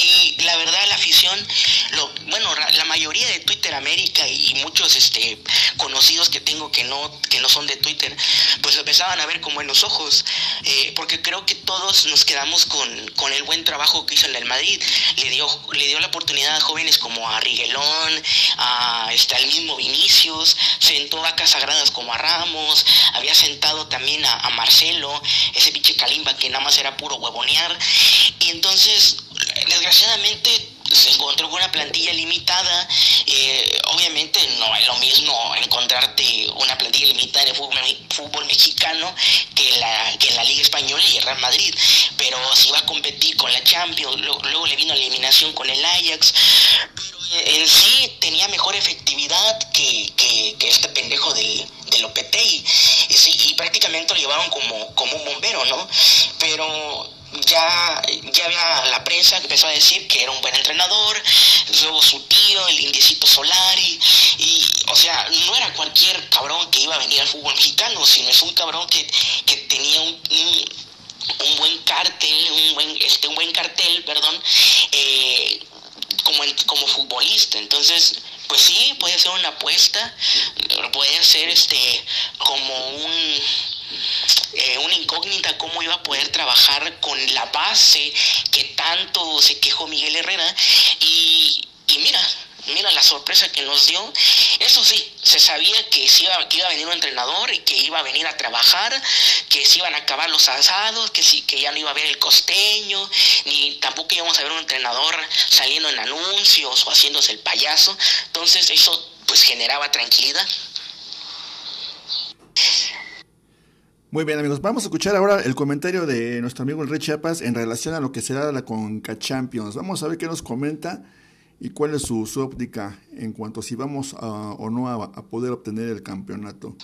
y la verdad la afición, lo, bueno, la mayoría de Twitter América y muchos este, conocidos que tengo que no, que no son de Twitter, pues empezaban a ver como en los ojos, eh, porque creo que todos nos quedamos con, con, el buen trabajo que hizo el Madrid. Le dio, le dio la oportunidad a jóvenes como a Riguelón, a, este, al mismo Vinicius, sentó vacas sagradas como a Ramos, había sentado también a, a Marcelo, ese pinche Kalimba que nada más era puro huevonear, y entonces desgraciadamente se encontró con una plantilla limitada. Eh, obviamente no es lo mismo encontrarte una plantilla limitada en el fútbol, mexicano que la, que la Liga Española y el Real Madrid. Pero si va a competir con la Champions, luego, le vino la eliminación con el Ajax. Pero en sí tenía mejor efectividad que, este pendejo del, del. Y, y prácticamente lo llevaron como, como un bombero, ¿no? Pero ya, ya había la prensa que empezó a decir que era un buen entrenador, luego su tío, el indiecito Solari, y, o sea, no era cualquier cabrón que iba a venir al fútbol mexicano, sino es un cabrón que, que tenía un, un, buen cartel, un buen, este, un buen cartel, perdón, eh, como, como futbolista. Entonces, pues sí, puede ser una apuesta, puede ser este como un eh, una incógnita cómo iba a poder trabajar con la base que tanto se quejó Miguel Herrera y, y mira, mira la sorpresa que nos dio. Eso sí, se sabía que, iba, que iba a venir un entrenador y que iba a venir a trabajar, que se iban a acabar los asados, que, sí, que ya no iba a haber el costeño, ni tampoco íbamos a ver un entrenador saliendo en anuncios o haciéndose el payaso. Entonces eso pues generaba tranquilidad. Muy bien amigos, vamos a escuchar ahora el comentario de nuestro amigo Rey Chiapas en relación a lo que será la Conca Champions. Vamos a ver qué nos comenta y cuál es su, óptica en cuanto a si vamos o no a, poder obtener el campeonato.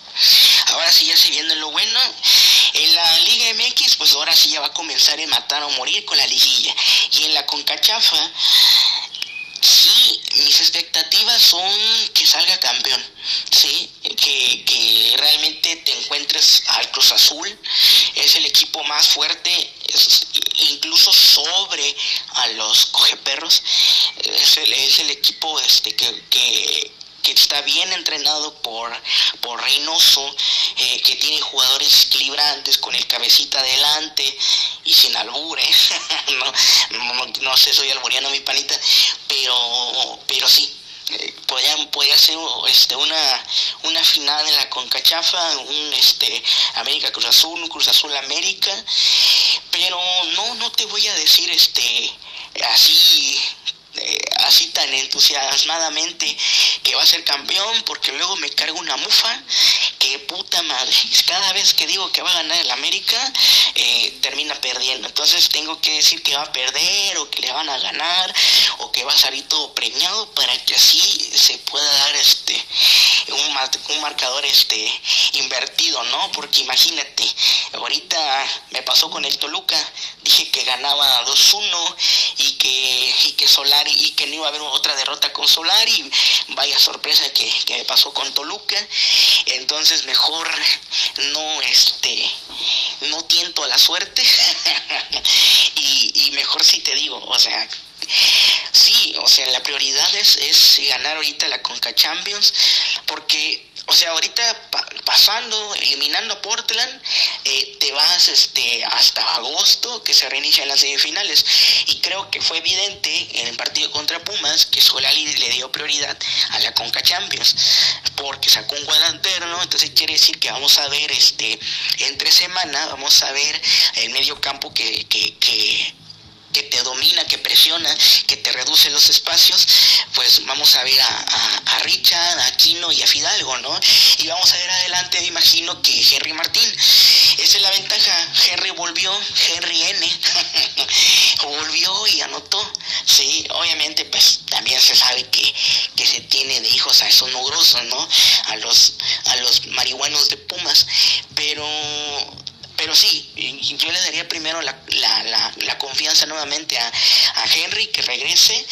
Ahora sí ya se viene lo bueno. En la Liga MX, pues ahora sí ya va a comenzar a matar o morir con la liguilla. Y en la CONCACHAFA Sí, mis expectativas son que salga campeón, sí, que, que te encuentres al Cruz Azul, es el equipo más fuerte, incluso sobre a los cogeperros, es el, equipo este que, que está bien entrenado por, por Reynoso, eh, que tiene jugadores equilibrantes con el cabecita adelante y sin albures. no, no, sé, soy alburiano mi panita, pero, pero sí. Eh, podría, ser este, una, una final en la Concachafa, un este, América Cruz Azul, un Cruz Azul América, pero no, no te voy a decir este así eh, así tan entusiasmadamente que va a ser campeón porque luego me cargo una mufa que puta madre. Cada vez que digo que va a ganar el América eh, termina perdiendo. Entonces tengo que decir que va a perder o que le van a ganar o que va a salir todo premiado para que así se pueda dar este un, un marcador este invertido no porque imagínate ahorita me pasó con el Toluca. Dije que ganaba 2-1 y que y que Solar y que no iba a haber otra derrota con Solar y vaya sorpresa que, me pasó con Toluca. Entonces mejor no este no tiento a la suerte y, y mejor si te digo, o sea, Sí, o sea, la prioridad es, es ganar ahorita la Conca Champions, porque o sea, ahorita pasando, eliminando a Portland, eh, te vas este, hasta agosto que se reinician las semifinales. Y creo que fue evidente en el partido contra Pumas que Solari le dio prioridad a la Conca Champions porque sacó un guadalterno, entonces quiere decir que vamos a ver este entre semana, vamos a ver el medio campo que, que, que presiona, que te reduce los espacios, pues vamos a ver a, a, Richard, a Aquino y a Fidalgo, ¿no? Y vamos a ver adelante, me imagino que Henry Martín. Esa es la ventaja. Henry volvió, Henry N. volvió y anotó. Sí, obviamente, pues también se sabe que, que se tiene de hijos a esos mugrosos, ¿no? A los, a los marihuanos de Pumas. Pero pero sí, yo le daría primero la, la, la, confianza nuevamente a, a, Henry que regrese,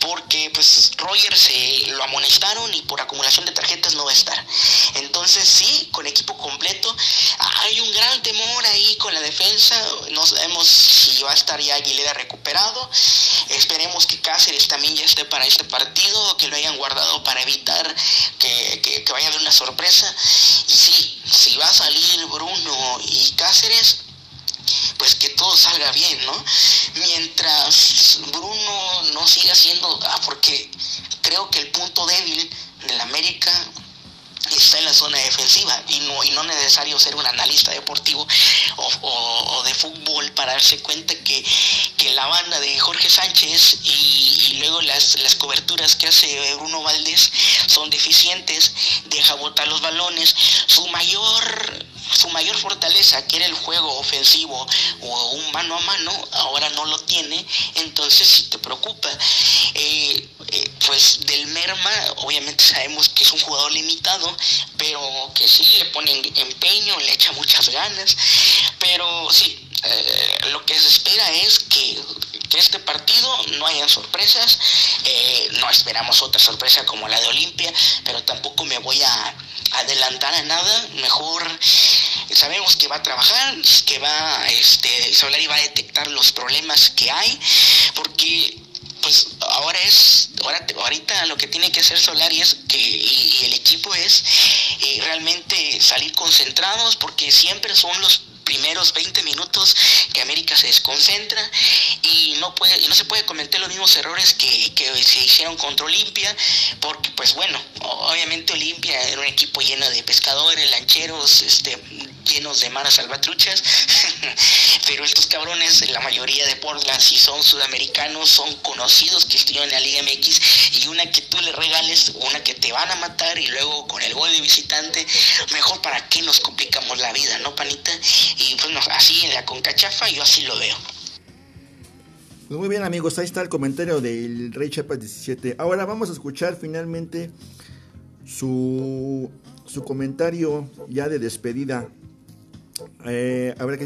porque pues Roger se lo amonestaron y por acumulación de tarjetas no va a estar. Entonces sí, con equipo completo, hay un gran temor ahí con la defensa, no sabemos si va a estar ya Aguilera recuperado, esperemos que Cáceres también ya esté para este partido, que lo hayan guardado para evitar que, que, que vaya a haber una sorpresa. Y sí, si va a salir Bruno y Cáceres, pues que todo salga bien, ¿no? Mientras Bruno no siga siendo, ah, porque creo que el punto débil del América está en la zona defensiva y no, y no necesario ser un analista deportivo o, de fútbol para darse cuenta que, la banda de Jorge Sánchez y, luego las, las, coberturas que hace Bruno Valdés son deficientes, deja botar los balones, su mayor su mayor fortaleza, que era el juego ofensivo o un mano a mano, ahora no lo tiene, entonces si te preocupa. Eh, eh, pues del Merma, obviamente sabemos que es un jugador limitado, pero que sí le pone empeño, le echa muchas ganas, pero sí, eh, lo que se espera es que, que este partido no haya sorpresas, no esperamos otra sorpresa como la de Olimpia, pero tampoco me voy a adelantar a nada, mejor sabemos que va a trabajar, que va, este, Solari va a detectar los problemas que hay, porque pues ahora es, ahora, ahorita lo que tiene que hacer Solari es que, y, el equipo es eh, realmente salir concentrados, porque siempre son los primeros 20 minutos que América se desconcentra y no puede y no se puede cometer los mismos errores que, que se hicieron contra Olimpia porque pues bueno obviamente Olimpia era un equipo lleno de pescadores lancheros este llenos de maras salvatruchas, pero estos cabrones, la mayoría de Portland, si son sudamericanos, son conocidos que estuvieron en la Liga MX y una que tú le regales, una que te van a matar y luego con el gol de visitante, mejor para qué nos complicamos la vida, ¿no, panita? Y pues así en la concachafa yo así lo veo. Pues muy bien amigos, ahí está el comentario del Rey Chapas 17. Ahora vamos a escuchar finalmente su, su comentario ya de despedida eh, a ver,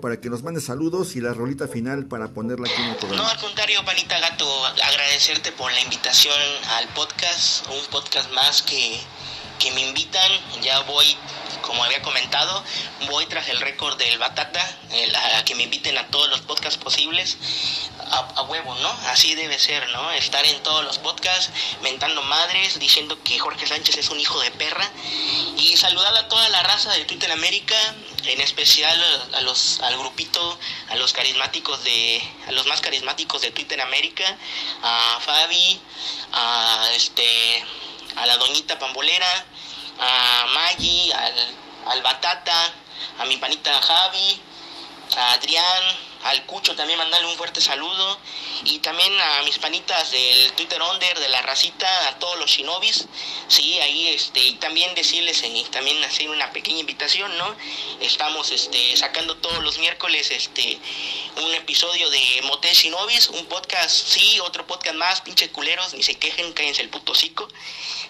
para que nos mande saludos y la rolita final para ponerla aquí en el programa. No, al contrario, Panita Gato, agradecerte por la invitación al podcast, un podcast más que, que me invitan. Ya voy, como había comentado, voy tras el récord del Batata, a que me inviten a todos los podcasts posibles a, huevo, ¿no? Así debe ser, ¿no? Estar en todos los podcasts, mentando madres, diciendo que Jorge Sánchez es un hijo de perra y saludar a toda la raza de Twitter América, en especial a los al grupito, a los carismáticos de a los más carismáticos de Twitter América, a Fabi, a este a la doñita pambolera, a Maggie, al, al Batata, a mi panita Javi, a Adrián, al Cucho también mandarle un fuerte saludo. Y también a mis panitas del Twitter Under, de la racita, a todos los shinobis, sí, ahí este, y también decirles, eh, también hacer una pequeña invitación, ¿no? Estamos este, sacando todos los miércoles este, un episodio de Motel Shinobis, un podcast, sí, otro podcast más, pinche culeros, ni se quejen, cállense el puto cico,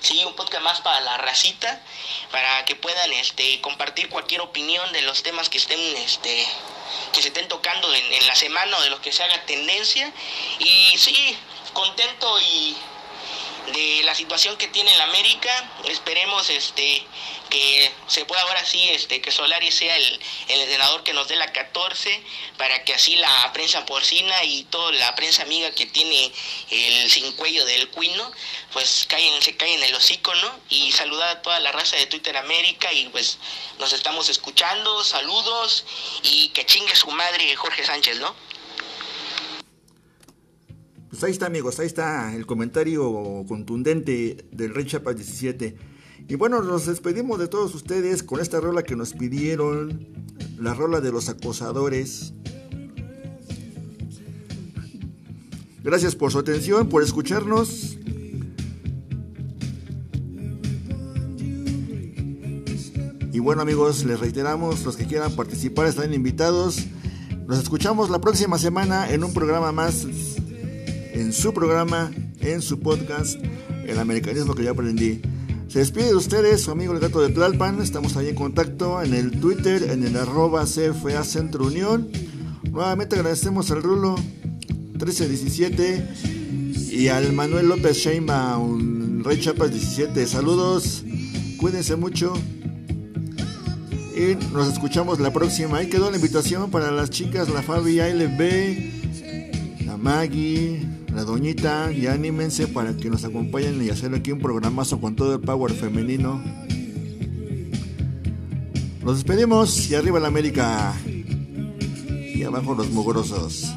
sí, un podcast más para la racita, para que puedan este, compartir cualquier opinión de los temas que estén este, que se estén tocando en, la semana o de los que se haga tendencia. Y sí, contento y de la situación que tiene el América. Esperemos este que se pueda ahora sí este que Solari sea el, el entrenador que nos dé la 14 para que así la prensa porcina y toda la prensa amiga que tiene el sin cuello del cuino pues caen, se caen en el hocico, ¿no? Y saludar a toda la raza de Twitter América y pues nos estamos escuchando, saludos y que chingue su madre Jorge Sánchez, ¿no? Pues ahí está amigos, ahí está el comentario contundente del Rey Chapas 17. Y bueno, nos despedimos de todos ustedes con esta rola que nos pidieron, la rola de los acosadores. Gracias por su atención, por escucharnos. Y bueno amigos, les reiteramos, los que quieran participar están invitados. Nos escuchamos la próxima semana en un programa más en su programa, en su podcast, El Americanismo que yo aprendí. Se despide de ustedes su amigo el gato de Tlalpan. Estamos ahí en contacto en el Twitter, en el arroba CFA Centro Unión. Nuevamente agradecemos al Rulo 1317 y al Manuel López un Rey Chapas 17. Saludos, cuídense mucho y nos escuchamos la próxima. Ahí quedó la invitación para las chicas, la Fabi ALB, la Maggie la doñita, y anímense para que nos acompañen y hacer aquí un programazo con todo el power femenino. Nos despedimos y arriba la América y abajo los mugrosos.